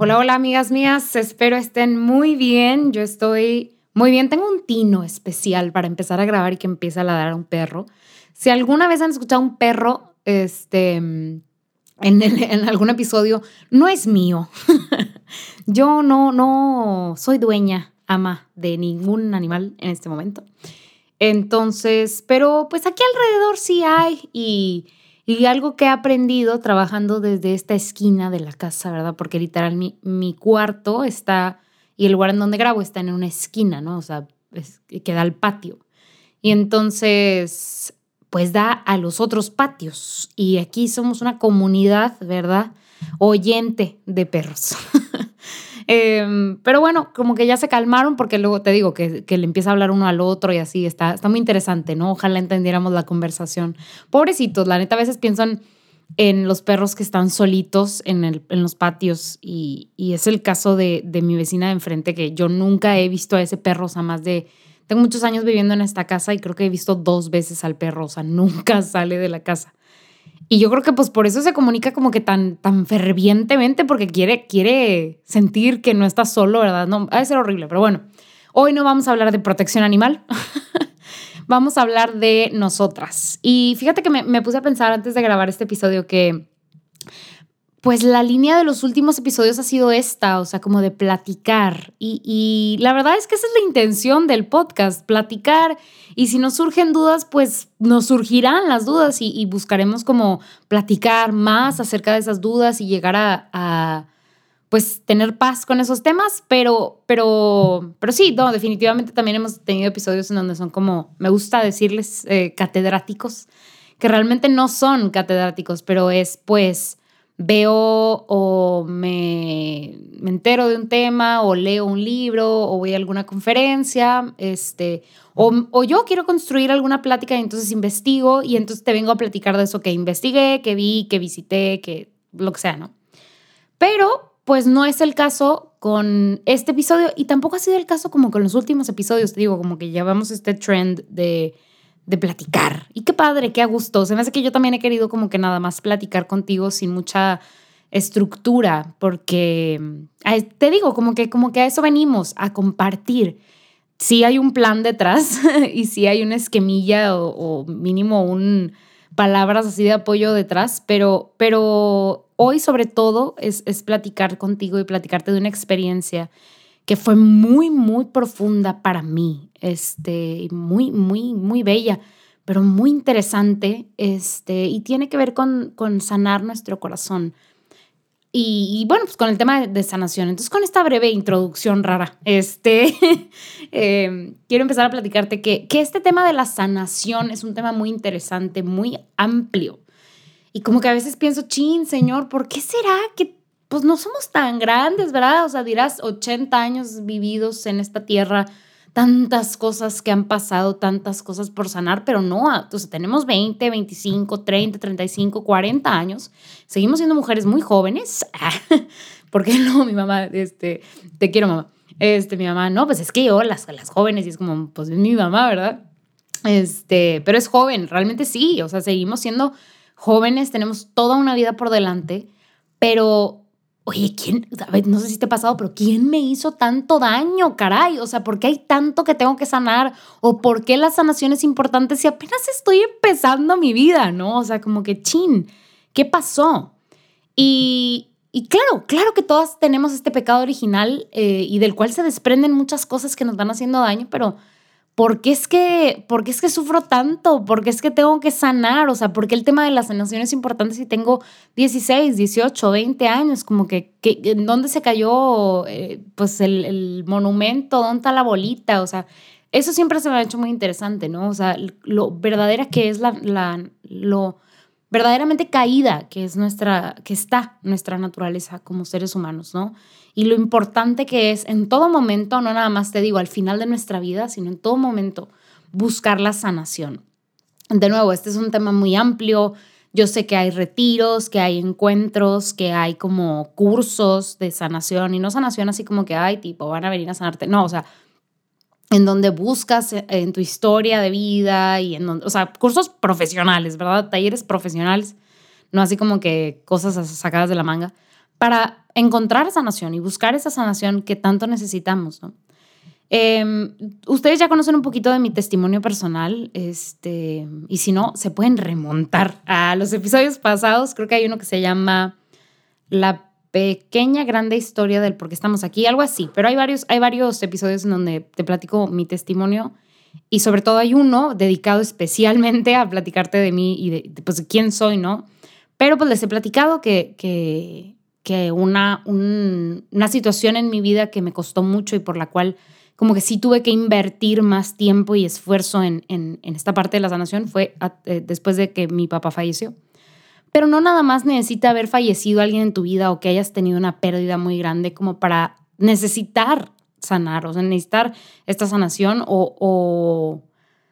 Hola, hola amigas mías, espero estén muy bien. Yo estoy muy bien. Tengo un tino especial para empezar a grabar y que empiece a ladrar un perro. Si alguna vez han escuchado un perro este, en, en algún episodio, no es mío. Yo no, no soy dueña, ama de ningún animal en este momento. Entonces, pero pues aquí alrededor sí hay y y algo que he aprendido trabajando desde esta esquina de la casa, ¿verdad? Porque literal mi, mi cuarto está, y el lugar en donde grabo está en una esquina, ¿no? O sea, queda al patio. Y entonces, pues da a los otros patios. Y aquí somos una comunidad, ¿verdad? Oyente de perros. Em, pero bueno, como que ya se calmaron porque luego te digo que, le empieza a hablar uno al otro y así está, está muy interesante, ¿no? Ojalá entendiéramos la conversación. Pobrecitos, la neta, a veces piensan en los perros que están solitos en, el, en los patios y, es el caso de, de, mi vecina de enfrente que yo nunca he visto a ese perro, o sea, más de... Tengo muchos años viviendo en esta casa y creo que he visto dos veces al perro, o sea, nunca sale de la casa. Y yo creo que pues por eso se comunica como que tan, tan fervientemente, porque quiere, quiere sentir que no está solo, ¿verdad? No, ha de ser horrible, pero bueno, hoy no vamos a hablar de protección animal, vamos a hablar de nosotras. Y fíjate que me, me puse a pensar antes de grabar este episodio que pues la línea de los últimos episodios ha sido esta, o sea, como de platicar. Y, la verdad es que esa es la intención del podcast, platicar. Y si nos surgen dudas, pues nos surgirán las dudas y, buscaremos como platicar más acerca de esas dudas y llegar a, pues tener paz con esos temas, pero, pero, pero sí, no, definitivamente también hemos tenido episodios en donde son como, me gusta decirles, eh, catedráticos, que realmente no son catedráticos, pero es pues veo o me, entero de un tema o leo un libro o voy a alguna conferencia, este, o, yo quiero construir alguna plática y entonces investigo y entonces te vengo a platicar de eso que investigué, que vi, que visité, que lo que sea, ¿no? Pero pues no es el caso con este episodio y tampoco ha sido el caso como con los últimos episodios, te digo, como que llevamos este trend de de platicar. Y qué padre, qué a gusto. Se me hace que yo también he querido como que nada más platicar contigo sin mucha estructura, porque te digo, como que, como que a eso venimos, a compartir. Si hay un plan detrás y si hay una esquemilla o, mínimo un palabras así de apoyo detrás, pero, pero hoy sobre todo es, es platicar contigo y platicarte de una experiencia que fue muy, muy profunda para mí, este, muy, muy, muy bella, pero muy interesante, este, y tiene que ver con, con sanar nuestro corazón. Y, bueno, pues con el tema de, sanación. Entonces, con esta breve introducción rara, este, em, quiero empezar a platicarte que, que este tema de la sanación es un tema muy interesante, muy amplio. Y como que a veces pienso, chin, Señor, ¿por qué será que pues no somos tan grandes, ¿verdad? O sea, dirás 80 años vividos en esta tierra, tantas cosas que han pasado, tantas cosas por sanar, pero no, entonces tenemos 20, 25, 30, 35, 40 años, seguimos siendo mujeres muy jóvenes. ¿Por qué no? Mi mamá, este, te quiero mamá. Este, mi mamá, no, pues es que yo, las, las jóvenes, y es como, pues es mi mamá, ¿verdad? Este, pero es joven, realmente sí, o sea, seguimos siendo jóvenes, tenemos toda una vida por delante, pero oye, ¿quién? no sé si te ha pasado, pero ¿quién me hizo tanto daño, caray? O sea, ¿por qué hay tanto que tengo que sanar? ¿O por qué la sanación es importante si apenas estoy empezando mi vida, no? O sea, como que, chin, ¿qué pasó? Y, y claro, claro que todas tenemos este pecado original eh, y del cual se desprenden muchas cosas que nos van haciendo daño, pero ¿por qué es que, por es que sufro tanto? ¿Por qué es que tengo que sanar? O sea, ¿por qué el tema de la sanación es importante si tengo 16, 18, 20 años? Como que, ¿en dónde se cayó eh, pues el, monumento? ¿Dónde está la bolita? O sea, eso siempre se me ha hecho muy interesante, ¿no? O sea, lo verdadera que es la, la, lo verdaderamente caída que es nuestra, que está nuestra naturaleza como seres humanos, ¿no? Y lo importante que es en todo momento, no nada más te digo al final de nuestra vida, sino en todo momento buscar la sanación. De nuevo, este es un tema muy amplio. Yo sé que hay retiros, que hay encuentros, que hay como cursos de sanación y no sanación así como que hay, tipo, van a venir a sanarte. No, o sea, en donde buscas eh, en tu historia de vida y en donde, o sea, cursos profesionales, ¿verdad? Talleres profesionales, no así como que cosas sacadas de la manga, para encontrar sanación y buscar esa sanación que tanto necesitamos, ¿no? Em, ustedes ya conocen un poquito de mi testimonio personal, este, y si no, se pueden remontar a los episodios pasados. Creo que hay uno que se llama La pequeña, grande historia del por qué estamos aquí, algo así. Pero hay varios, hay varios episodios en donde te platico mi testimonio y sobre todo hay uno dedicado especialmente a platicarte de mí y de, pues, quién soy, ¿no? Pero pues les he platicado que, que, que una, una situación en mi vida que me costó mucho y por la cual como que sí tuve que invertir más tiempo y esfuerzo en, en, esta parte de la sanación fue eh, después de que mi papá falleció. Pero no nada más necesita haber fallecido alguien en tu vida o que hayas tenido una pérdida muy grande como para necesitar sanar, o sea, necesitar esta sanación o, o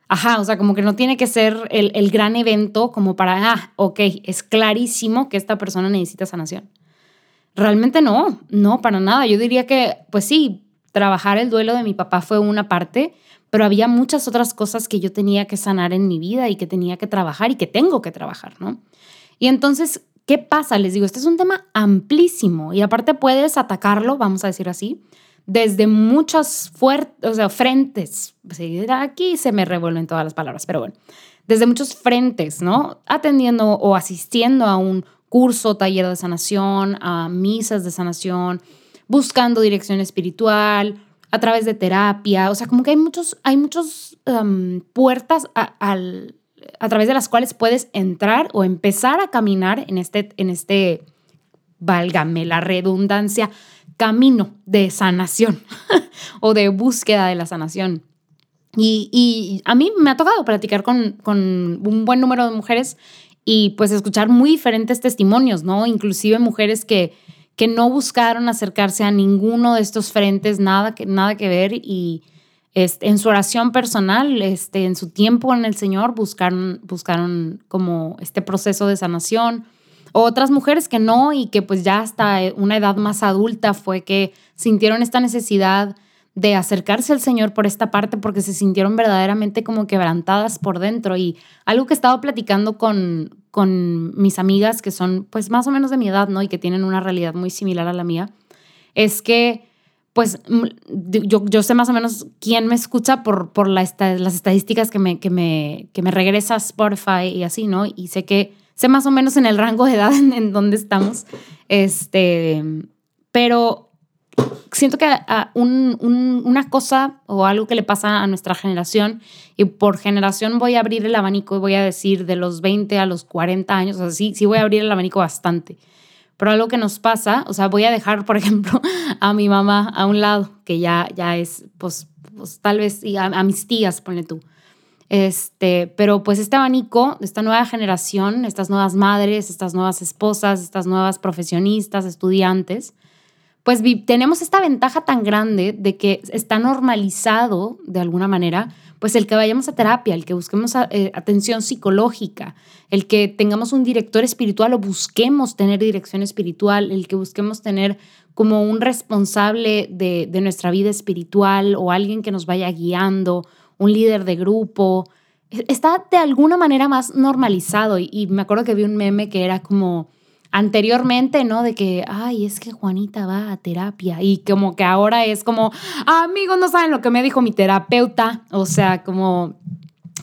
ajá, o sea, como que no tiene que ser el, el, gran evento como para, ah, ok, es clarísimo que esta persona necesita sanación. Realmente no, no, para nada. Yo diría que, pues sí, trabajar el duelo de mi papá fue una parte, pero había muchas otras cosas que yo tenía que sanar en mi vida y que tenía que trabajar y que tengo que trabajar, ¿no? Y entonces, ¿qué pasa? Les digo, este es un tema amplísimo y aparte puedes atacarlo, vamos a decir así, desde muchas o sea, frentes. Aquí se me revuelven todas las palabras, pero bueno, desde muchos frentes, ¿no? Atendiendo o asistiendo a un curso, taller de sanación, a misas de sanación, buscando dirección espiritual, a través de terapia, o sea, como que hay muchos, hay muchos puertas al, a través de las cuales puedes entrar o empezar a caminar en este, en este, válgame la redundancia, camino de sanación o de búsqueda de la sanación. Y, y, a mí me ha tocado platicar con, con un buen número de mujeres y pues escuchar muy diferentes testimonios, ¿no? Inclusive mujeres que, que no buscaron acercarse a ninguno de estos frentes, nada que, nada que ver y este, en su oración personal, este, en su tiempo en el Señor, buscaron, buscaron como este proceso de sanación. Otras mujeres que no y que pues ya hasta una edad más adulta fue que sintieron esta necesidad de acercarse al Señor por esta parte porque se sintieron verdaderamente como quebrantadas por dentro. Y algo que he estado platicando con, con mis amigas que son pues más o menos de mi edad, ¿no? Y que tienen una realidad muy similar a la mía, es que pues yo, sé más o menos quién me escucha por, por la, las estadísticas que me, que, me, que me regresa Spotify y así, ¿no? Y sé que sé más o menos en el rango de edad en, en donde estamos. Este, pero siento que un, un, una cosa o algo que le pasa a nuestra generación, y por generación voy a abrir el abanico y voy a decir de los 20 a los 40 años, o sea, sí voy a abrir el abanico bastante pero algo que nos pasa, o sea, voy a dejar, por ejemplo, a mi mamá a un lado, que ya, ya es, pues, pues tal vez, y a, mis tías, ponle tú. Este, pero pues este abanico, esta nueva generación, estas nuevas madres, estas nuevas esposas, estas nuevas profesionistas, estudiantes, pues tenemos esta ventaja tan grande de que está normalizado de alguna manera pues el que vayamos a terapia, el que busquemos eh, atención psicológica, el que tengamos un director espiritual o busquemos tener dirección espiritual, el que busquemos tener como un responsable de, nuestra vida espiritual o alguien que nos vaya guiando, un líder de grupo, e, está de alguna manera más normalizado. y me acuerdo que vi un meme que era como anteriormente, ¿no? De que, ay, es que Juanita va a terapia y como que ahora es como, amigos, no saben lo que me dijo mi terapeuta, o sea, como,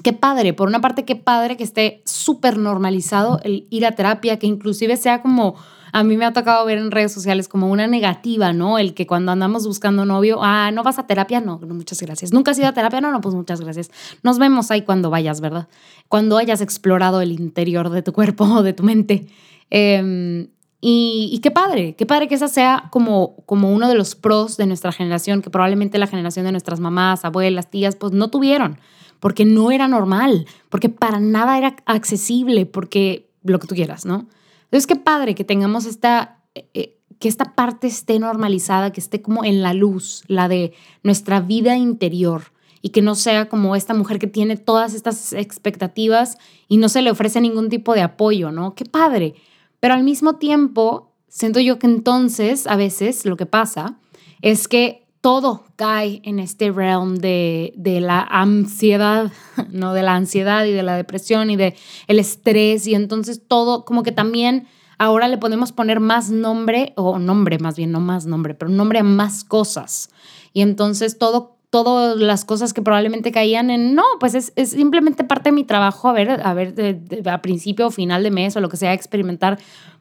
qué padre, por una parte, qué padre que esté súper normalizado el ir a terapia, que inclusive sea como... A mí me ha tocado ver en redes sociales como una negativa, ¿no? El que cuando andamos buscando novio, ah, ¿no vas a terapia? No, no, muchas gracias. ¿Nunca has ido a terapia? No, no, pues muchas gracias. Nos vemos ahí cuando vayas, ¿verdad? Cuando hayas explorado el interior de tu cuerpo o de tu mente. Em, y, qué padre, qué padre que esa sea como, como uno de los pros de nuestra generación, que probablemente la generación de nuestras mamás, abuelas, tías, pues no tuvieron, porque no era normal, porque para nada era accesible, porque lo que tú quieras, ¿no? Entonces, qué padre que tengamos esta, eh, eh, que esta parte esté normalizada, que esté como en la luz, la de nuestra vida interior y que no sea como esta mujer que tiene todas estas expectativas y no se le ofrece ningún tipo de apoyo, ¿no? Qué padre. Pero al mismo tiempo, siento yo que entonces a veces lo que pasa es que todo cae en este realm de, de, la ansiedad, ¿no? De la ansiedad y de la depresión y de el estrés y entonces todo como que también ahora le podemos poner más nombre, o nombre más bien, no más nombre, pero nombre a más cosas. Y entonces todo todas las cosas que probablemente caían en, no, pues es, es simplemente parte de mi trabajo, a ver, a ver, a principio o final de mes o lo que sea, experimentar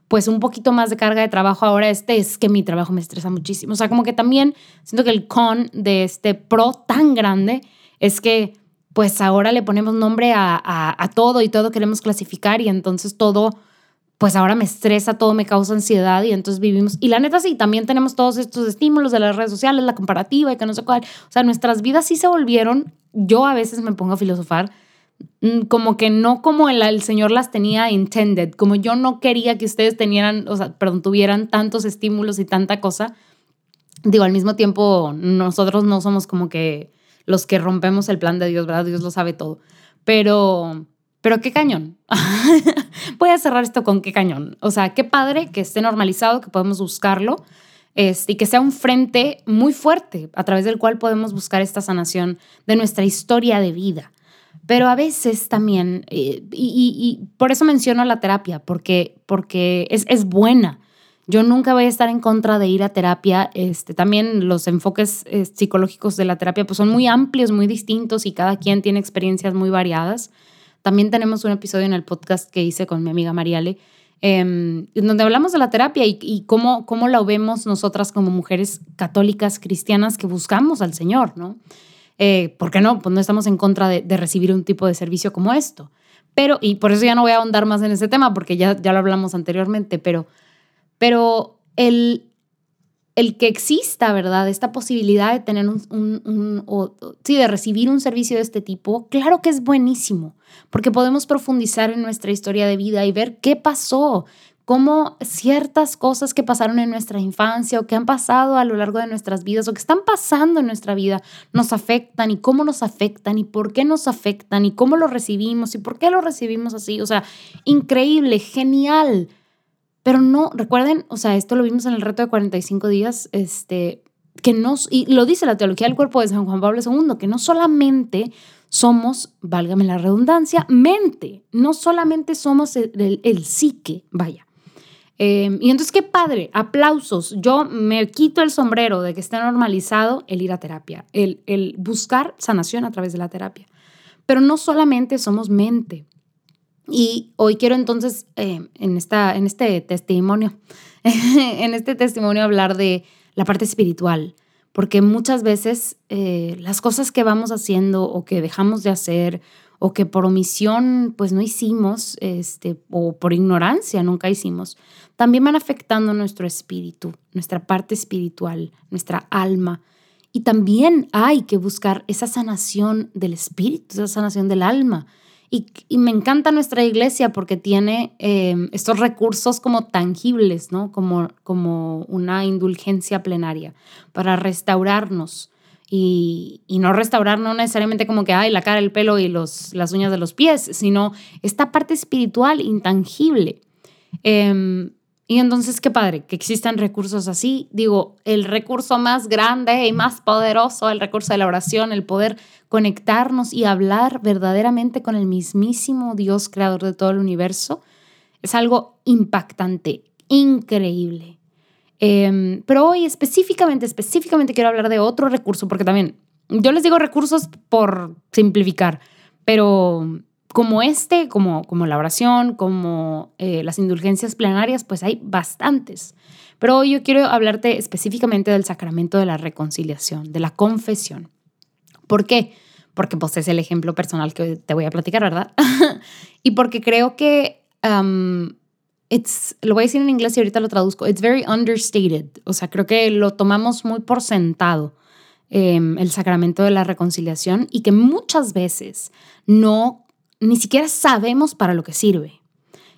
pues un poquito más de carga de trabajo ahora este es que mi trabajo me estresa muchísimo. O sea, como que también siento que el con de este pro tan grande es que pues ahora le ponemos nombre a, a, a todo y todo queremos clasificar y entonces todo pues ahora me estresa, todo me causa ansiedad y entonces vivimos. Y la neta sí, también tenemos todos estos estímulos de las redes sociales, la comparativa y que no sé cuál. O sea, nuestras vidas sí se volvieron, yo a veces me pongo a filosofar, mm, como que no como el, Señor las tenía intended, como yo no quería que ustedes tenieran, o sea, perdón, tuvieran tantos estímulos y tanta cosa. Digo, al mismo tiempo, nosotros no somos como que los que rompemos el plan de Dios, ¿verdad? Dios lo sabe todo. Pero pero qué cañón. Voy a cerrar esto con qué cañón. O sea, qué padre que esté normalizado, que podemos buscarlo este, y que sea un frente muy fuerte a través del cual podemos buscar esta sanación de nuestra historia de vida. Pero a veces también, eh, y, por eso menciono la terapia, porque, porque es, es buena. Yo nunca voy a estar en contra de ir a terapia. Este, también los enfoques eh, psicológicos de la terapia pues son muy amplios, muy distintos y cada quien tiene experiencias muy variadas. También tenemos un episodio en el podcast que hice con mi amiga Mariale, eh, donde hablamos de la terapia y, cómo, cómo la vemos nosotras como mujeres católicas cristianas que buscamos al Señor, ¿no? Eh, ¿Por qué no? Pues no estamos en contra de, recibir un tipo de servicio como esto. Pero, y por eso ya no voy a ahondar más en ese tema, porque ya, ya lo hablamos anteriormente, pero, pero el, el que exista, ¿verdad? Esta posibilidad de tener un, un, sí, de recibir un servicio de este tipo, claro que es buenísimo, porque podemos profundizar en nuestra historia de vida y ver qué pasó, cómo ciertas cosas que pasaron en nuestra infancia o que han pasado a lo largo de nuestras vidas o que están pasando en nuestra vida nos afectan y cómo nos afectan y por qué nos afectan y cómo lo recibimos y por qué lo recibimos así. O sea, increíble, genial pero no, recuerden, o sea, esto lo vimos en el reto de 45 días, este, que nos, y lo dice la teología del cuerpo de San Juan Pablo II, que no solamente somos, válgame la redundancia, mente, no solamente somos el, psique, vaya. Em, y entonces, qué padre, aplausos. Yo me quito el sombrero de que esté normalizado el ir a terapia, el, el buscar sanación a través de la terapia. Pero no solamente somos mente, y hoy quiero entonces, eh, en, esta, en este testimonio, en este testimonio hablar de la parte espiritual, porque muchas veces eh, las cosas que vamos haciendo o que dejamos de hacer o que por omisión pues no hicimos, este, o por ignorancia nunca hicimos, también van afectando nuestro espíritu, nuestra parte espiritual, nuestra alma. Y también hay que buscar esa sanación del espíritu, esa sanación del alma, y, me encanta nuestra iglesia porque tiene em, estos recursos como tangibles, ¿no? Como, como una indulgencia plenaria para restaurarnos. Y, y, no restaurar no necesariamente como que, hay la cara, el pelo y los, las uñas de los pies, sino esta parte espiritual intangible. Eh, y entonces, qué padre que existan recursos así. Digo, el recurso más grande y más poderoso, el recurso de la oración, el poder conectarnos y hablar verdaderamente con el mismísimo Dios creador de todo el universo, es algo impactante, increíble. Em, pero hoy específicamente, específicamente quiero hablar de otro recurso, porque también yo les digo recursos por simplificar, pero como este, como, como la oración, como eh, las indulgencias plenarias, pues hay bastantes. Pero hoy yo quiero hablarte específicamente del sacramento de la reconciliación, de la confesión. ¿Por qué? Porque pues es el ejemplo personal que te voy a platicar, ¿verdad? y porque creo que, um, it's, lo voy a decir en inglés y ahorita lo traduzco, it's very understated. O sea, creo que lo tomamos muy por sentado. Em, el sacramento de la reconciliación y que muchas veces no ni siquiera sabemos para lo que sirve.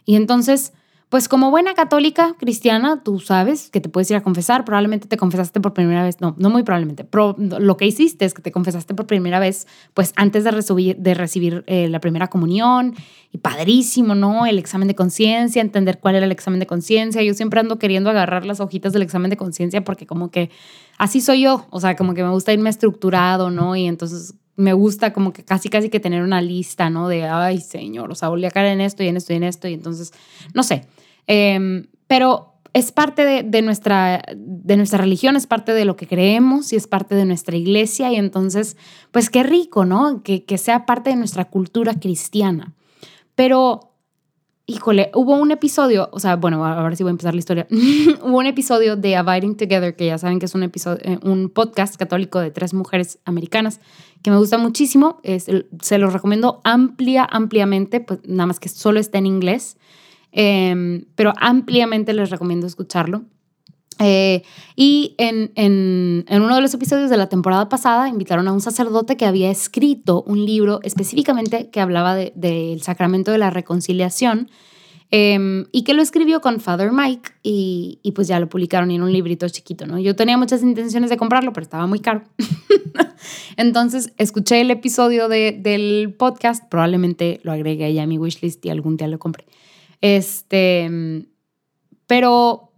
Y entonces pues como buena católica cristiana, tú sabes que te puedes ir a confesar, probablemente te confesaste por primera vez, no, no muy probablemente, lo que hiciste es que te confesaste por primera vez, pues antes de recibir, de recibir eh, la primera comunión, y padrísimo, ¿no? El examen de conciencia, entender cuál era el examen de conciencia. Yo siempre ando queriendo agarrar las hojitas del examen de conciencia porque como que así soy yo, o sea, como que me gusta irme estructurado, ¿no? Y entonces me gusta como que casi casi que tener una lista, ¿no? De, ay, señor, o sea, volví a caer en esto y en esto y en esto, y entonces, no sé. Em, pero es parte de, nuestra, de nuestra religión, es parte de lo que creemos y es parte de nuestra iglesia. Y entonces, pues qué rico, ¿no? Que, que sea parte de nuestra cultura cristiana. Pero, híjole, hubo un episodio, o sea, bueno, a ver si voy a empezar la historia. hubo un episodio de Abiding Together, que ya saben que es un, episodio, eh, un podcast católico de tres mujeres americanas, que me gusta muchísimo. se los recomiendo amplia, ampliamente, pues nada más que solo está en inglés. Em, pero ampliamente les recomiendo escucharlo. Eh, y en, en, en, uno de los episodios de la temporada pasada invitaron a un sacerdote que había escrito un libro específicamente que hablaba del de, sacramento de la reconciliación em, y que lo escribió con Father Mike y, y, pues ya lo publicaron en un librito chiquito, ¿no? Yo tenía muchas intenciones de comprarlo, pero estaba muy caro. Entonces escuché el episodio de, del podcast, probablemente lo agregué a mi wishlist y algún día lo compré. Este, pero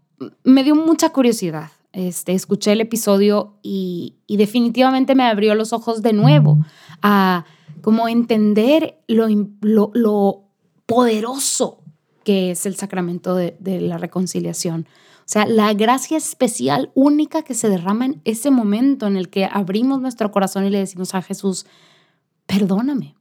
me dio mucha curiosidad. Este, escuché el episodio y, definitivamente me abrió los ojos de nuevo a como entender lo, lo, poderoso que es el sacramento de, de la reconciliación. O sea, la gracia especial, única que se derrama en ese momento en el que abrimos nuestro corazón y le decimos a Jesús, perdóname,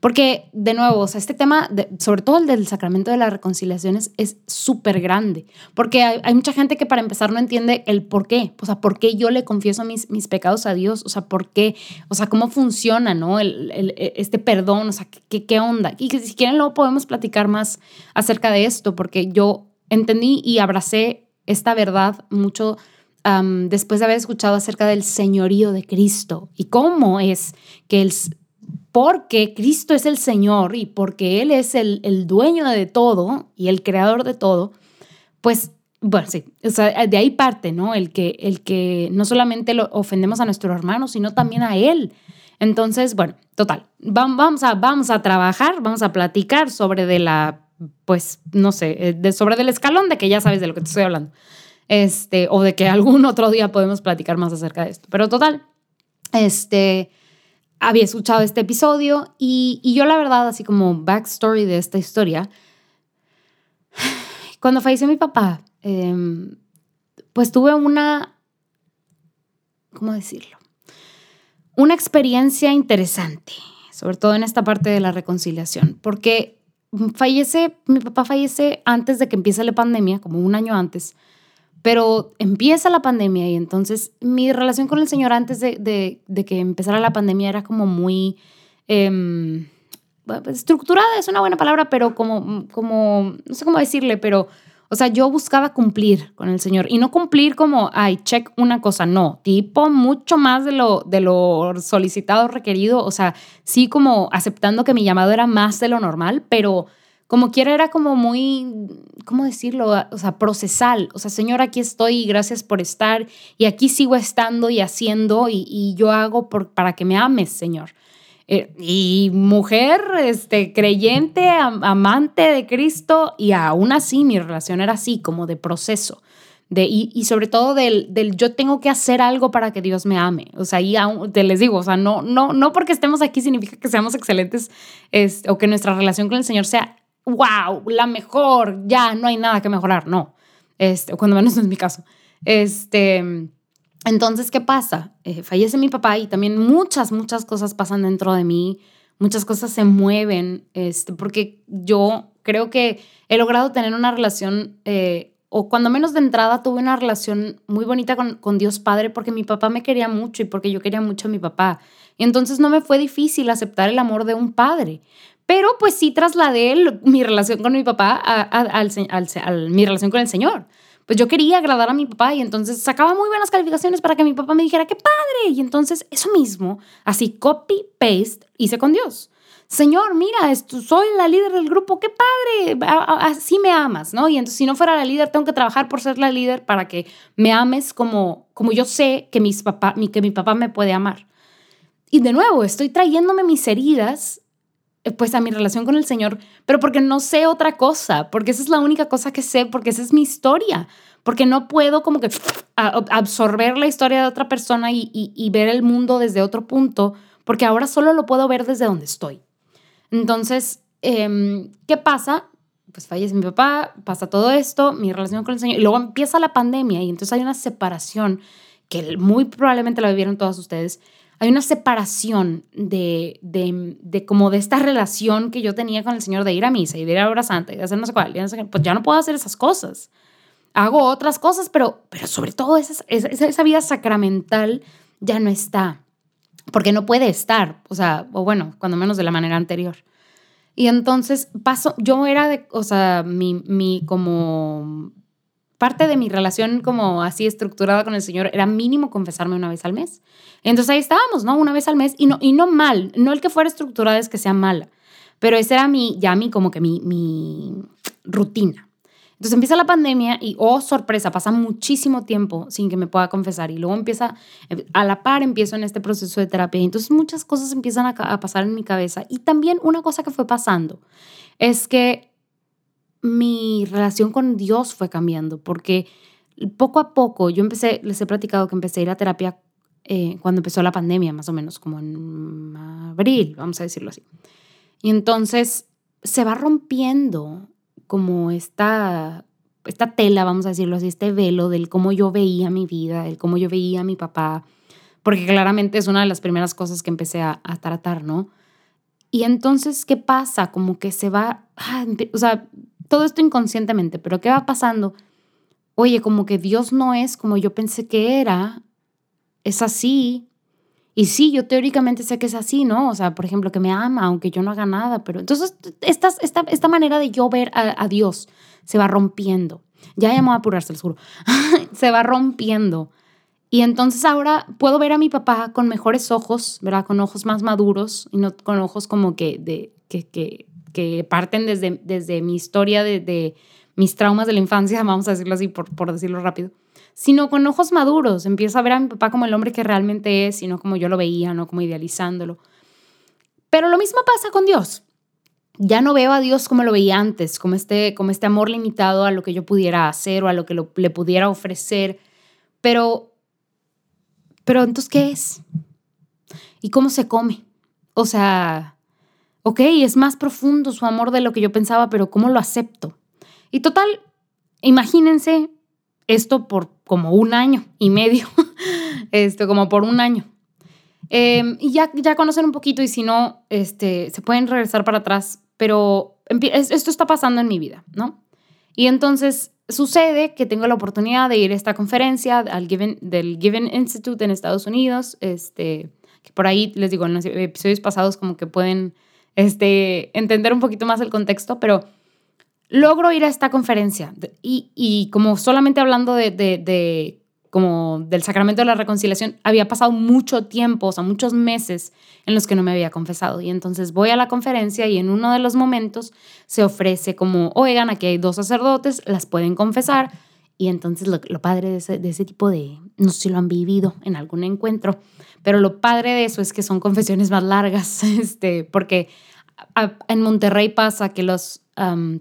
porque, de nuevo, o sea, este tema, sobre todo el del sacramento de las reconciliaciones, es súper grande. Porque hay, mucha gente que para empezar no entiende el por qué. O sea, por qué yo le confieso mis, mis pecados a Dios. O sea, por qué. O sea, cómo funciona, ¿no? El, el, este perdón. O sea, ¿qué, qué onda? Y que si quieren luego podemos platicar más acerca de esto. Porque yo entendí y abracé esta verdad mucho después de haber escuchado acerca del señorío de Cristo y cómo es que el porque Cristo es el Señor y porque Él es el, dueño de todo y el creador de todo, pues, bueno, sí, o sea, de ahí parte, ¿no? El que, el que no solamente lo ofendemos a nuestro hermano, sino también a Él. Entonces, bueno, total, vamos a, vamos a trabajar, vamos a platicar sobre de la, pues, no sé, eh, de, sobre del escalón de que ya sabes de lo que te estoy hablando. Este, o de que algún otro día podemos platicar más acerca de esto. Pero total, este, había escuchado este episodio y, yo la verdad, así como backstory de esta historia, cuando falleció mi papá, em, pues tuve una, ¿cómo decirlo? Una experiencia interesante, sobre todo en esta parte de la reconciliación, porque fallece, mi papá fallece antes de que empiece la pandemia, como un año antes, pero empieza la pandemia y entonces mi relación con el Señor antes de, que empezara la pandemia era como muy em, estructurada, es una buena palabra, pero como, como, no sé cómo decirle, pero, o sea, yo buscaba cumplir con el Señor y no cumplir como, ay, check una cosa, no, tipo mucho más de lo, de lo solicitado, requerido, o sea, sí como aceptando que mi llamado era más de lo normal, pero como quiera era como muy, ¿cómo decirlo? O sea, procesal. O sea, Señor, aquí estoy y gracias por estar y aquí sigo estando y haciendo y, yo hago por, para que me ames, Señor. Eh, y mujer, este, creyente, amante de Cristo y aún así mi relación era así, como de proceso. De, y, sobre todo del, del, yo tengo que hacer algo para que Dios me ame. O sea, y aún, te les digo, o sea, no, no, no porque estemos aquí significa que seamos excelentes este, o que nuestra relación con el Señor sea wow, la mejor, ya no hay nada que mejorar, no. Este, cuando menos no es mi caso. Este, entonces, ¿qué pasa? Eh, fallece mi papá y también muchas, muchas cosas pasan dentro de mí, muchas cosas se mueven, este, porque yo creo que he logrado tener una relación, eh, o cuando menos de entrada tuve una relación muy bonita con, con Dios Padre, porque mi papá me quería mucho y porque yo quería mucho a mi papá. Y entonces no me fue difícil aceptar el amor de un padre. Pero pues sí trasladé mi relación con mi papá a, al, mi relación con el Señor. Pues yo quería agradar a mi papá y entonces sacaba muy buenas calificaciones para que mi papá me dijera, qué padre. Y entonces eso mismo, así copy, paste, hice con Dios. Señor, mira, soy la líder del grupo, qué padre, así me amas, ¿no? Y entonces si no fuera la líder, tengo que trabajar por ser la líder para que me ames como, como yo sé que, mis papá, que mi papá me puede amar. Y de nuevo, estoy trayéndome mis heridas pues a mi relación con el Señor, pero porque no sé otra cosa, porque esa es la única cosa que sé, porque esa es mi historia, porque no puedo como que absorber la historia de otra persona y, ver el mundo desde otro punto, porque ahora solo lo puedo ver desde donde estoy. Entonces, em, ¿qué pasa? Pues fallece mi papá, pasa todo esto, mi relación con el Señor, y luego empieza la pandemia y entonces hay una separación que muy probablemente la vivieron todos ustedes. Hay una separación de, de, de, como de esta relación que yo tenía con el Señor de ir a misa y de ir a hora santa y de hacer no sé cuál. pues ya no puedo hacer esas cosas. Hago otras cosas, pero, pero sobre todo esa, esa, esa vida sacramental ya no está porque no puede estar, o sea, o bueno, cuando menos de la manera anterior. Y entonces paso, yo era de, o sea, mi, mi como parte de mi relación como así estructurada con el Señor era mínimo confesarme una vez al mes. Entonces ahí estábamos, ¿no? Una vez al mes y no, y no mal, no el que fuera estructurada es que sea mala, pero esa era mi, ya mi, como que mi, mi rutina. Entonces empieza la pandemia y, oh, sorpresa, pasa muchísimo tiempo sin que me pueda confesar y luego empieza, a la par empiezo en este proceso de terapia entonces muchas cosas empiezan a, pasar en mi cabeza. Y también una cosa que fue pasando es que mi relación con Dios fue cambiando porque poco a poco yo empecé, les he platicado que empecé a ir a terapia eh, cuando empezó la pandemia, más o menos como en abril, vamos a decirlo así. Y entonces se va rompiendo como esta, esta tela, vamos a decirlo así, este velo del cómo yo veía mi vida, del cómo yo veía a mi papá, porque claramente es una de las primeras cosas que empecé a, tratar, ¿no? Y entonces, ¿qué pasa? Como que se va, ah, o sea, todo esto inconscientemente, pero ¿qué va pasando? Oye, como que Dios no es como yo pensé que era, es así, y sí, yo teóricamente sé que es así, ¿no? O sea, por ejemplo, que me ama, aunque yo no haga nada, pero entonces esta, esta, esta manera de yo ver a, Dios se va rompiendo. Ya llamó a apurarse, el juro. se va rompiendo. Y entonces ahora puedo ver a mi papá con mejores ojos, ¿verdad? Con ojos más maduros y no con ojos como que, de, que, que, que parten desde, desde mi historia, de, de, mis traumas de la infancia, vamos a decirlo así, por, por decirlo rápido sino con ojos maduros. Empiezo a ver a mi papá como el hombre que realmente es y no como yo lo veía, no como idealizándolo. Pero lo mismo pasa con Dios. Ya no veo a Dios como lo veía antes, como este, como este amor limitado a lo que yo pudiera hacer o a lo que le pudiera ofrecer. Pero, pero entonces, ¿qué es? ¿Y cómo se come? O sea, ok, es más profundo su amor de lo que yo pensaba, pero ¿cómo lo acepto? Y total, imagínense esto por como un año y medio, esto como por un año. Em, y ya, ya conocen un poquito y si no, este, se pueden regresar para atrás, pero esto está pasando en mi vida, ¿no? Y entonces sucede que tengo la oportunidad de ir a esta conferencia al Given, del Given Institute en Estados Unidos, este, que por ahí les digo, en los episodios pasados como que pueden este, entender un poquito más el contexto, pero logro ir a esta conferencia y, y como solamente hablando de, de, como del sacramento de la reconciliación, había pasado mucho tiempo, o sea, muchos meses en los que no me había confesado. Y entonces voy a la conferencia y en uno de los momentos se ofrece como, oigan, aquí hay dos sacerdotes, las pueden confesar. Y entonces lo, lo padre de ese, de ese, tipo de, no sé si lo han vivido en algún encuentro, pero lo padre de eso es que son confesiones más largas, este, porque en Monterrey pasa que los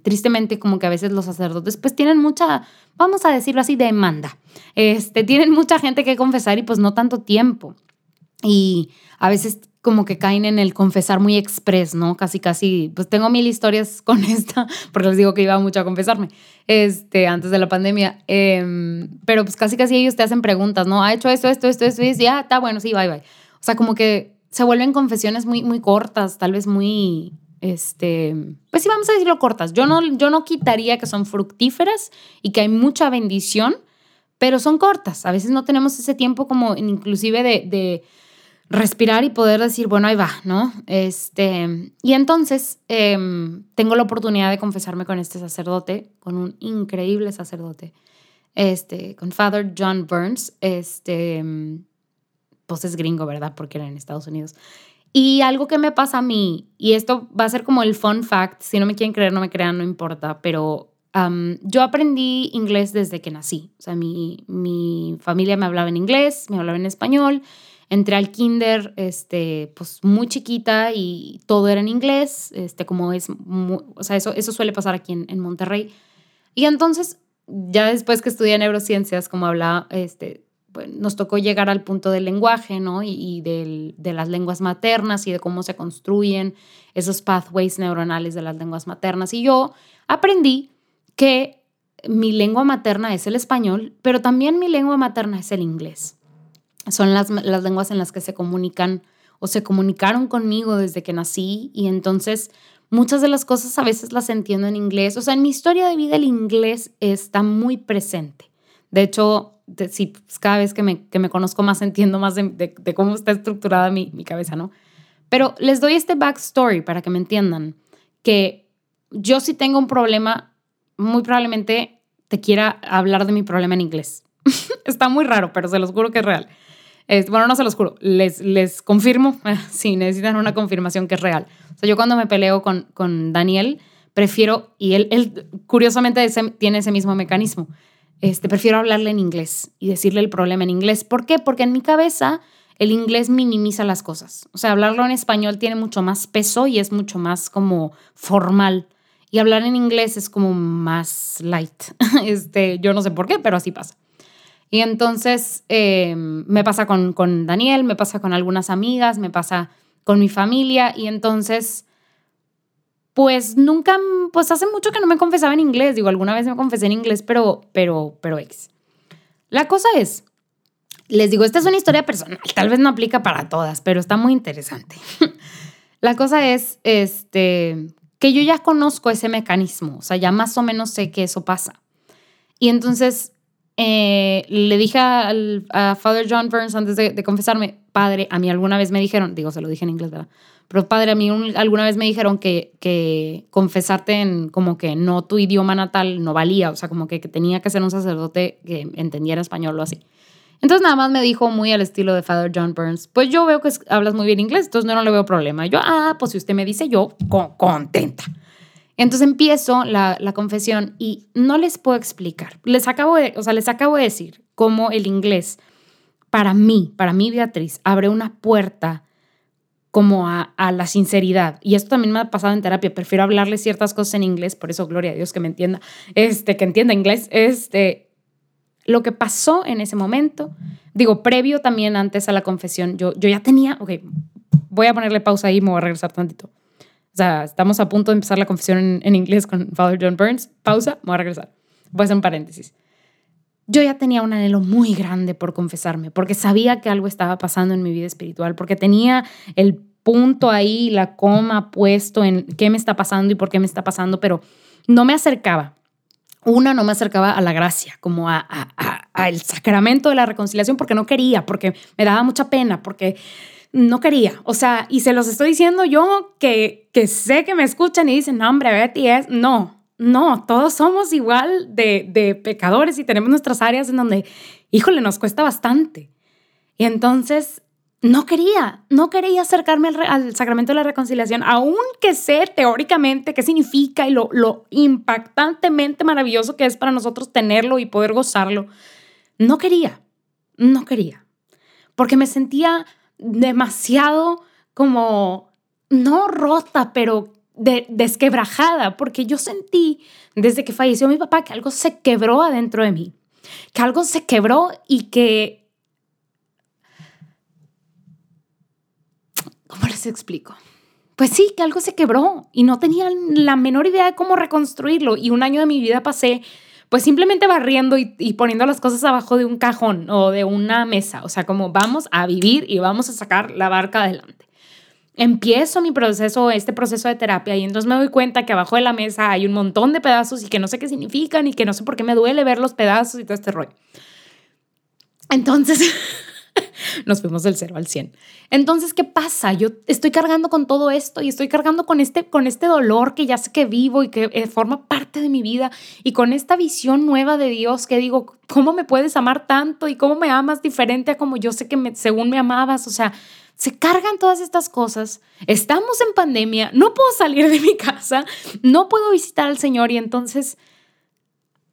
tristemente como que a veces los sacerdotes pues tienen mucha, vamos a decirlo así, demanda. Este, tienen mucha gente que confesar y pues no tanto tiempo. Y a veces como que caen en el confesar muy express, ¿no? Casi, casi, pues tengo mil historias con esta, porque les digo que iba mucho a confesarme, este, antes de la pandemia, em, pero pues casi, casi ellos te hacen preguntas, ¿no? ¿Ha hecho esto, esto, esto, esto? Y ya, está bueno, sí, bye, bye. O sea, como que se vuelven confesiones muy, muy cortas, tal vez muy, este, pues sí, vamos a decirlo cortas. Yo no, yo no quitaría que son fructíferas y que hay mucha bendición, pero son cortas. A veces no tenemos ese tiempo como inclusive de, de respirar y poder decir, bueno, ahí va, ¿no? Este, y entonces em, tengo la oportunidad de confesarme con este sacerdote, con un increíble sacerdote, este, con Father John Burns, este, pues es gringo, ¿verdad? Porque era en Estados Unidos. Y algo que me pasa a mí, y esto va a ser como el fun fact, si no me quieren creer, no me crean, no importa, pero yo aprendí inglés desde que nací. O sea, mi, mi, familia me hablaba en inglés, me hablaba en español. Entré al kinder, este, pues muy chiquita y todo era en inglés, este, como es, o sea, eso, eso suele pasar aquí en, en Monterrey. Y entonces, ya después que estudié neurociencias, como hablaba, este, pues, nos tocó llegar al punto del lenguaje, ¿no? Y, de las lenguas maternas y de cómo se construyen esos pathways neuronales de las lenguas maternas. Y yo aprendí que mi lengua materna es el español, pero también mi lengua materna es el inglés. Son las, las lenguas en las que se comunican o se comunicaron conmigo desde que nací y entonces muchas de las cosas a veces las entiendo en inglés. O sea, en mi historia de vida el inglés está muy presente. De hecho, sí, pues, cada vez que me, que me conozco más entiendo más de, cómo está estructurada mi, mi, cabeza, ¿no? Pero les doy este backstory para que me entiendan que yo sí tengo un problema, muy probablemente te quiera hablar de mi problema en inglés. está muy raro, pero se los juro que es real. Es, bueno, no se los juro, les, les confirmo, si necesitan una confirmación que es real. O sea, yo cuando me peleo con, con Daniel, prefiero, y él, él curiosamente ese, tiene ese mismo mecanismo, este, prefiero hablarle en inglés y decirle el problema en inglés. ¿Por qué? Porque en mi cabeza el inglés minimiza las cosas. O sea, hablarlo en español tiene mucho más peso y es mucho más como formal. Y hablar en inglés es como más light. Este, yo no sé por qué, pero así pasa. Y entonces em, me pasa con, con Daniel, me pasa con algunas amigas, me pasa con mi familia y entonces pues nunca, pues hace mucho que no me confesaba en inglés, digo, alguna vez me confesé en inglés, pero, pero, pero ex. La cosa es, les digo, esta es una historia personal, tal vez no aplica para todas, pero está muy interesante. La cosa es, este, que yo ya conozco ese mecanismo, o sea, ya más o menos sé que eso pasa. Y entonces eh, le dije a Father John Burns antes de, confesarme, padre, a mí alguna vez me dijeron, digo, se lo dije en inglés, ¿verdad? Pero padre, a mí alguna vez me dijeron que, que confesarte en como que no tu idioma natal no valía, o sea, como que, tenía que ser un sacerdote que entendiera español o así. Entonces nada más me dijo muy al estilo de Father John Burns, pues yo veo que hablas muy bien inglés, entonces no, le veo problema. Yo, ah, pues si usted me dice yo, contenta. Entonces empiezo la, confesión y no les puedo explicar. Les acabo de, o sea, les acabo de decir cómo el inglés, para mí, para mí Beatriz, abre una puerta como a, la sinceridad. Y esto también me ha pasado en terapia. Prefiero hablarle ciertas cosas en inglés, por eso, gloria a Dios que me entienda, este, que entienda inglés. Este, lo que pasó en ese momento, digo, previo también antes a la confesión, yo, yo ya tenía, ok, voy a ponerle pausa ahí y me voy a regresar tantito. Estamos a punto de empezar la confesión en, inglés con Father John Burns. Pausa, me voy a regresar. Voy a hacer un paréntesis yo ya tenía un anhelo muy grande por confesarme, porque sabía que algo estaba pasando en mi vida espiritual, porque tenía el punto ahí, la coma puesto en qué me está pasando y por qué me está pasando, pero no me acercaba. Una, no me acercaba a la gracia, como a, el sacramento de la reconciliación, porque no quería, porque me daba mucha pena, porque no quería. O sea, y se los estoy diciendo yo que, que sé que me escuchan y dicen, no, hombre, Betty es, no, no, todos somos igual de, de pecadores y tenemos nuestras áreas en donde, híjole, nos cuesta bastante. Y entonces no quería, no quería acercarme al, sacramento de la reconciliación, aunque sé teóricamente qué significa y lo, lo impactantemente maravilloso que es para nosotros tenerlo y poder gozarlo. No quería, no quería, porque me sentía demasiado como, no rota, pero de, desquebrajada, porque yo sentí desde que falleció mi papá que algo se quebró adentro de mí, que algo se quebró y que ¿Cómo les explico? Pues sí, que algo se quebró y no tenía la menor idea de cómo reconstruirlo. Y un año de mi vida pasé pues simplemente barriendo y, poniendo las cosas abajo de un cajón o de una mesa. O sea, como vamos a vivir y vamos a sacar la barca adelante. Empiezo mi proceso, este proceso de terapia y entonces me doy cuenta que abajo de la mesa hay un montón de pedazos y que no sé qué significan y que no sé por qué me duele ver los pedazos y todo este rollo. Entonces... nos fuimos del 0 al 100. Entonces, ¿qué pasa? Yo estoy cargando con todo esto y estoy cargando con este, con este dolor que ya sé que vivo y que eh, forma parte de mi vida y con esta visión nueva de Dios que digo, ¿cómo me puedes amar tanto y cómo me amas diferente a como yo sé que me, según me amabas? O sea, se cargan todas estas cosas, estamos en pandemia, no puedo salir de mi casa, no puedo visitar al Señor y entonces,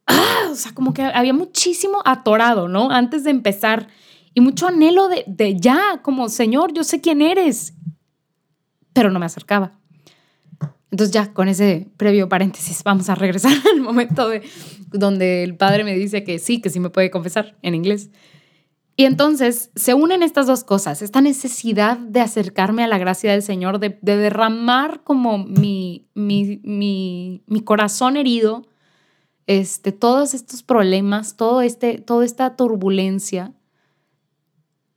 ah, o sea, como que había muchísimo atorado, ¿no? Antes de empezar y mucho anhelo de, ya, como Señor, yo sé quién eres, pero no me acercaba. Entonces ya con ese previo paréntesis vamos a regresar al momento de, donde el padre me dice que sí, que sí me puede confesar en inglés. Y entonces se unen estas dos cosas, esta necesidad de acercarme a la gracia del Señor, de, derramar como mi, mi, mi, mi, corazón herido, este, todos estos problemas, todo este, toda esta turbulencia.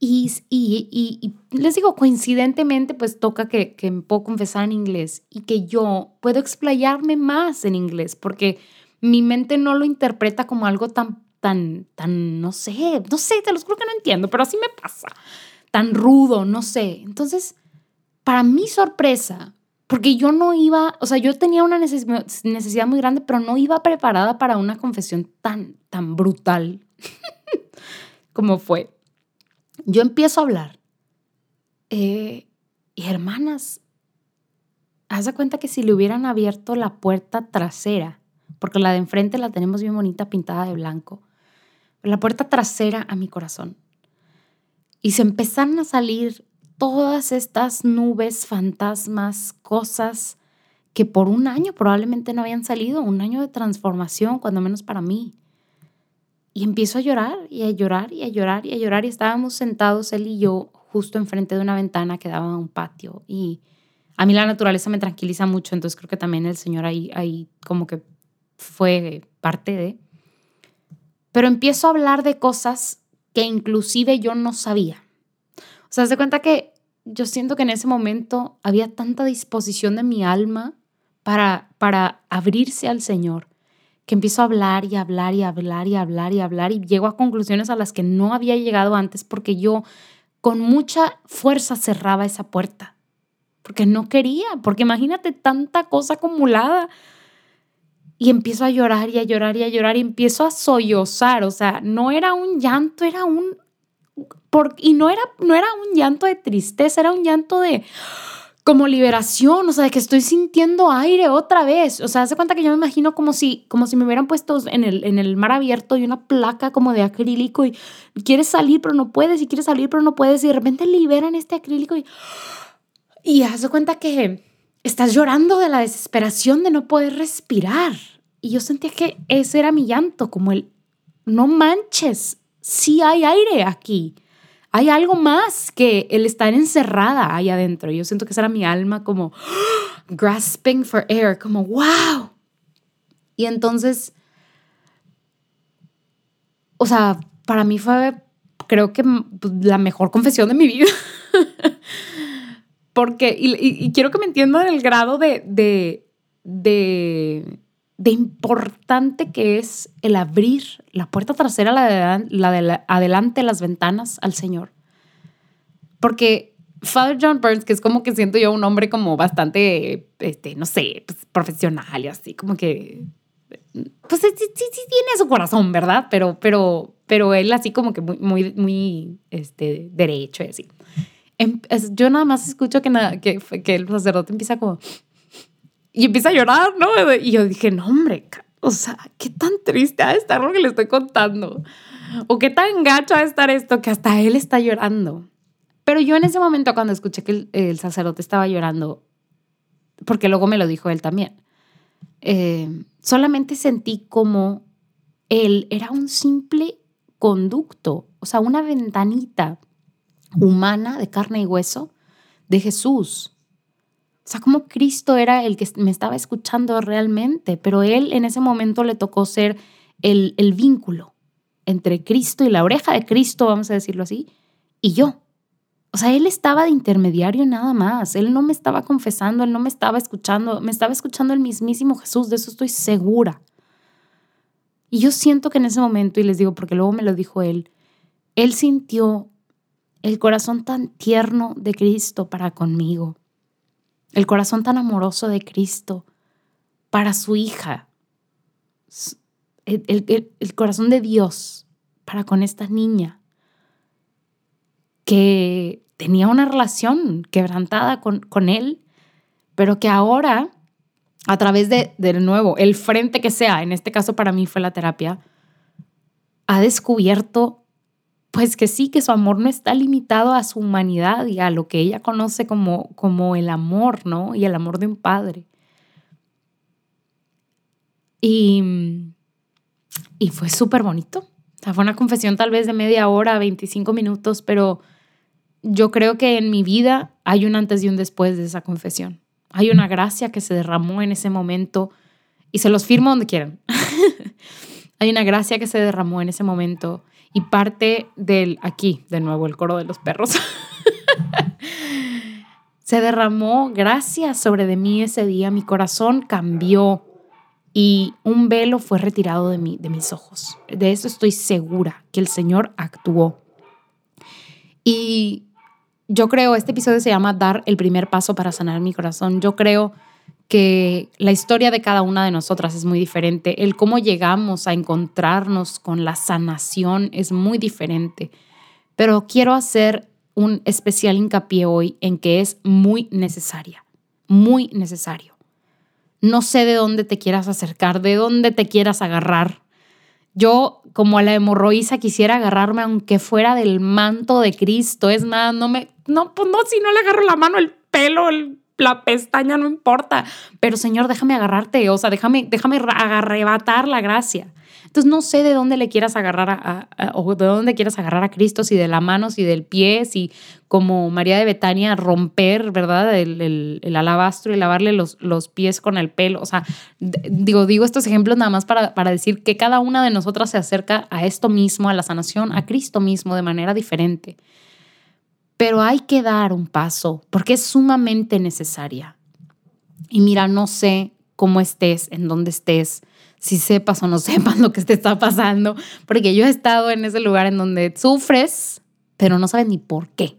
Y, y, y, les digo, coincidentemente, pues toca que, que me puedo confesar en inglés y que yo puedo explayarme más en inglés, porque mi mente no lo interpreta como algo tan tan, tan, no sé, no sé, te los juro que no entiendo, pero así me pasa, tan rudo, no sé. Entonces, para mi sorpresa, porque yo no iba, o sea, yo tenía una necesidad muy grande, pero no iba preparada para una confesión tan, tan brutal como fue. Yo empiezo a hablar. Eh, y hermanas, haz de cuenta que si le hubieran abierto la puerta trasera, porque la de enfrente la tenemos bien bonita pintada de blanco, la puerta trasera a mi corazón. Y se empezaron a salir todas estas nubes, fantasmas, cosas que por un año probablemente no habían salido, un año de transformación, cuando menos para mí. Y empiezo a llorar y a llorar y a llorar y a llorar y estábamos sentados él y yo justo enfrente de una ventana que daba a un patio y a mí la naturaleza me tranquiliza mucho, entonces creo que también el Señor ahí, ahí como que fue parte de pero empiezo a hablar de cosas que inclusive yo no sabía. O sea, se cuenta que yo siento que en ese momento había tanta disposición de mi alma para, para abrirse al Señor, que empiezo a hablar y hablar y hablar y hablar y hablar y llego a conclusiones a las que no había llegado antes porque yo con mucha fuerza cerraba esa puerta, porque no quería, porque imagínate tanta cosa acumulada. Y empiezo a llorar y a llorar y a llorar y empiezo a sollozar, o sea, no era un llanto, era un y no era no era un llanto de tristeza, era un llanto de como liberación, o sea, de que estoy sintiendo aire otra vez. O sea, hace cuenta que yo me imagino como si, como si me hubieran puesto en el, en el mar abierto y una placa como de acrílico y quieres salir pero no puedes y quieres salir pero no puedes y de repente liberan este acrílico y, y hace cuenta que estás llorando de la desesperación de no poder respirar. Y yo sentía que ese era mi llanto, como el, no manches, sí hay aire aquí. Hay algo más que el estar encerrada ahí adentro. Yo siento que esa era mi alma como grasping for air, como wow. Y entonces, o sea, para mí fue, creo que pues, la mejor confesión de mi vida. Porque, y, quiero que me entiendan el grado de, de, de, de, importante que es el abrir la puerta trasera, la de, la de adelante, las ventanas al Señor. Porque Father John Burns, que es como que siento yo un hombre como bastante, este, no sé, pues, profesional y así, como que, pues sí, sí, sí, tiene su corazón, ¿verdad? Pero, pero, pero él así como que muy, muy, muy, este, derecho y así. Em, yo nada más escucho que, nada, que, que el sacerdote empieza como... Y empieza a llorar, ¿no? Y yo dije, no, hombre, o sea, qué tan triste ha de estar lo que le estoy contando. O qué tan gacho ha de estar esto que hasta él está llorando. Pero yo en ese momento cuando escuché que el, sacerdote estaba llorando, porque luego me lo dijo él también, eh, solamente sentí como él era un simple conducto, o sea, una ventanita humana de carne y hueso de Jesús. O sea, como Cristo era el que me estaba escuchando realmente, pero él en ese momento le tocó ser el, el vínculo entre Cristo y la oreja de Cristo, vamos a decirlo así, y yo. O sea, él estaba de intermediario nada más. Él no me estaba confesando, él no me estaba escuchando, me estaba escuchando el mismísimo Jesús, de eso estoy segura. Y yo siento que en ese momento, y les digo porque luego me lo dijo él, él sintió el corazón tan tierno de Cristo para conmigo, el corazón tan amoroso de Cristo para su hija, el, corazón de Dios para con esta niña, que tenía una relación quebrantada con, con él, pero que ahora, a través de, de nuevo, el frente que sea, en este caso para mí fue la terapia, ha descubierto pues que sí, que su amor no está limitado a su humanidad y a lo que ella conoce como, como el amor, ¿no? Y el amor de un padre. Y, y fue súper bonito. O sea, fue una confesión tal vez de media hora, 25 minutos, pero yo creo que en mi vida hay un antes y un después de esa confesión. Hay una gracia que se derramó en ese momento y se los firmo donde quieran. hay una gracia que se derramó en ese momento y parte del, aquí, de nuevo, el coro de los perros. se derramó gracia sobre de mí ese día, mi corazón cambió y un velo fue retirado de, mí, de mis ojos. De eso estoy segura, que el Señor actuó. Y yo creo, este episodio se llama Dar el primer paso para sanar mi corazón. Yo creo que la historia de cada una de nosotras es muy diferente. El cómo llegamos a encontrarnos con la sanación es muy diferente. Pero quiero hacer un especial hincapié hoy en que es muy necesaria, muy necesario. No sé de dónde te quieras acercar, de dónde te quieras agarrar. Yo, como a la hemorroísa, quisiera agarrarme aunque fuera del manto de Cristo. Es más, no me, no, pues no, si no le agarro la mano, el pelo, el la pestaña, no importa. Pero Señor, déjame agarrarte, o sea, déjame, déjame arrebatar la gracia. Entonces no sé de dónde le quieras agarrar a, o de dónde quieras agarrar a Cristo, si de la mano, si del pie, si como María de Betania romper, ¿verdad? El, el, alabastro y lavarle los, los, pies con el pelo. O sea, digo, digo estos ejemplos nada más para, para decir que cada una de nosotras se acerca a esto mismo, a la sanación, a Cristo mismo de manera diferente pero hay que dar un paso porque es sumamente necesaria. Y mira, no sé cómo estés, en dónde estés, si sepas o no sepas lo que te está pasando, porque yo he estado en ese lugar en donde sufres, pero no sabes ni por qué.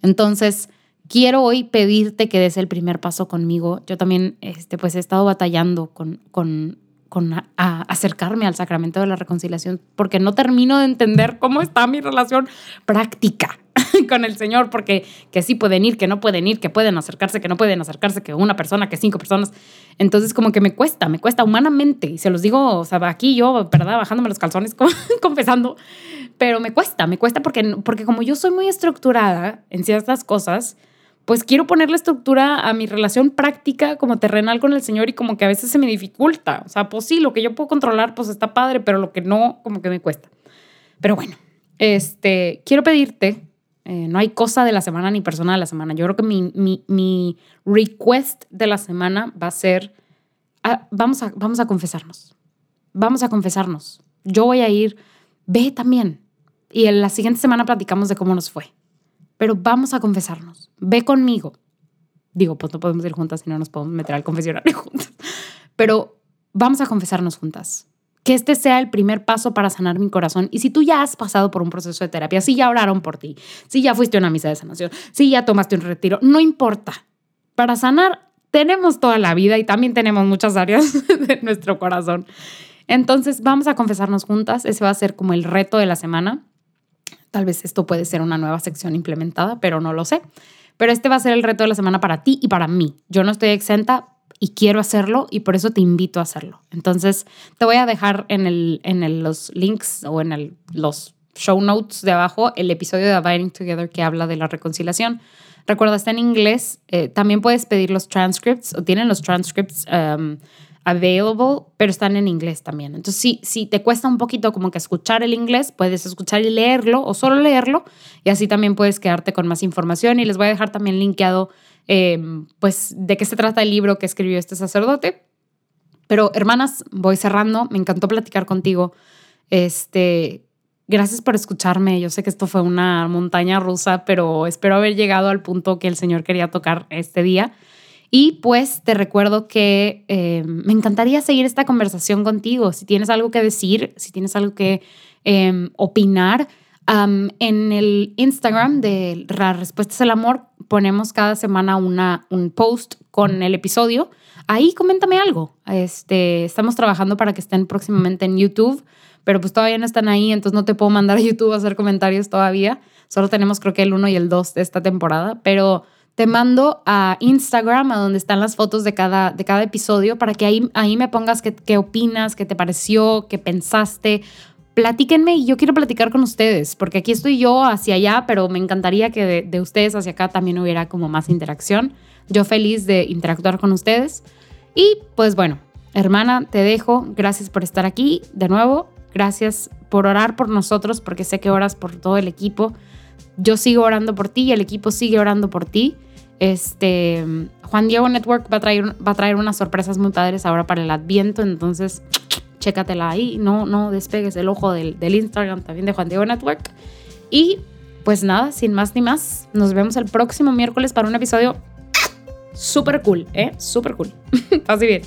Entonces, quiero hoy pedirte que des el primer paso conmigo. Yo también este, pues he estado batallando con, con, con acercarme al sacramento de la reconciliación porque no termino de entender cómo está mi relación práctica con el Señor, porque que sí pueden ir, que no pueden ir, que pueden acercarse, que no pueden acercarse, que una persona, que cinco personas. Entonces como que me cuesta, me cuesta humanamente. Y se los digo, o sea, aquí yo, ¿verdad? Bajándome los calzones, confesando, pero me cuesta, me cuesta porque, porque como yo soy muy estructurada en ciertas cosas, pues quiero ponerle estructura a mi relación práctica como terrenal con el Señor y como que a veces se me dificulta. O sea, pues sí, lo que yo puedo controlar, pues está padre, pero lo que no, como que me cuesta. Pero bueno, este, quiero pedirte eh, no hay cosa de la semana ni persona de la semana. Yo creo que mi, mi, mi request de la semana va a ser, ah, vamos, a, vamos a confesarnos. Vamos a confesarnos. Yo voy a ir, ve también. Y en la siguiente semana platicamos de cómo nos fue. Pero vamos a confesarnos. Ve conmigo. Digo, pues no podemos ir juntas si no nos podemos meter al confesionario juntas. Pero vamos a confesarnos juntas que este sea el primer paso para sanar mi corazón. Y si tú ya has pasado por un proceso de terapia, si ya oraron por ti, si ya fuiste a una misa de sanación, si ya tomaste un retiro, no importa. Para sanar tenemos toda la vida y también tenemos muchas áreas de nuestro corazón. Entonces vamos a confesarnos juntas. Ese va a ser como el reto de la semana. Tal vez esto puede ser una nueva sección implementada, pero no lo sé. Pero este va a ser el reto de la semana para ti y para mí. Yo no estoy exenta, y quiero hacerlo y por eso te invito a hacerlo. Entonces, te voy a dejar en, el, en los links o en el, los show notes de abajo el episodio de Abiding Together que habla de la reconciliación. Recuerda, está en inglés. Eh, también puedes pedir los transcripts o tienen los transcripts um, available, pero están en inglés también. Entonces, si, si te cuesta un poquito como que escuchar el inglés, puedes escuchar y leerlo o solo leerlo y así también puedes quedarte con más información. Y les voy a dejar también linkeado Em, pues de qué se trata el libro que escribió este sacerdote. Pero hermanas, voy cerrando, me encantó platicar contigo. Este, gracias por escucharme. Yo sé que esto fue una montaña rusa, pero espero haber llegado al punto que el Señor quería tocar este día. Y pues te recuerdo que em, me encantaría seguir esta conversación contigo. Si tienes algo que decir, si tienes algo que em, opinar, en el Instagram de La Respuestas al Amor ponemos cada semana una, un post con el episodio. Ahí coméntame algo. Este, estamos trabajando para que estén próximamente en YouTube, pero pues todavía no están ahí, entonces no te puedo mandar a YouTube a hacer comentarios todavía. Solo tenemos creo que el 1 y el 2 de esta temporada, pero te mando a Instagram, a donde están las fotos de cada, de cada episodio, para que ahí, ahí me pongas qué, qué opinas, qué te pareció, qué pensaste. Platíquenme y yo quiero platicar con ustedes, porque aquí estoy yo hacia allá, pero me encantaría que de, de ustedes hacia acá también hubiera como más interacción. Yo feliz de interactuar con ustedes. Y pues bueno, hermana, te dejo. Gracias por estar aquí de nuevo. Gracias por orar por nosotros, porque sé que oras por todo el equipo. Yo sigo orando por ti y el equipo sigue orando por ti. Este, Juan Diego Network va a traer, va a traer unas sorpresas muy padres ahora para el Adviento, entonces chécatela ahí, no, no despegues el ojo del, Instagram también de Juan Diego Network. Y pues nada, sin más ni más, nos vemos el próximo miércoles para un episodio súper cool, ¿eh? Súper cool. Así bien.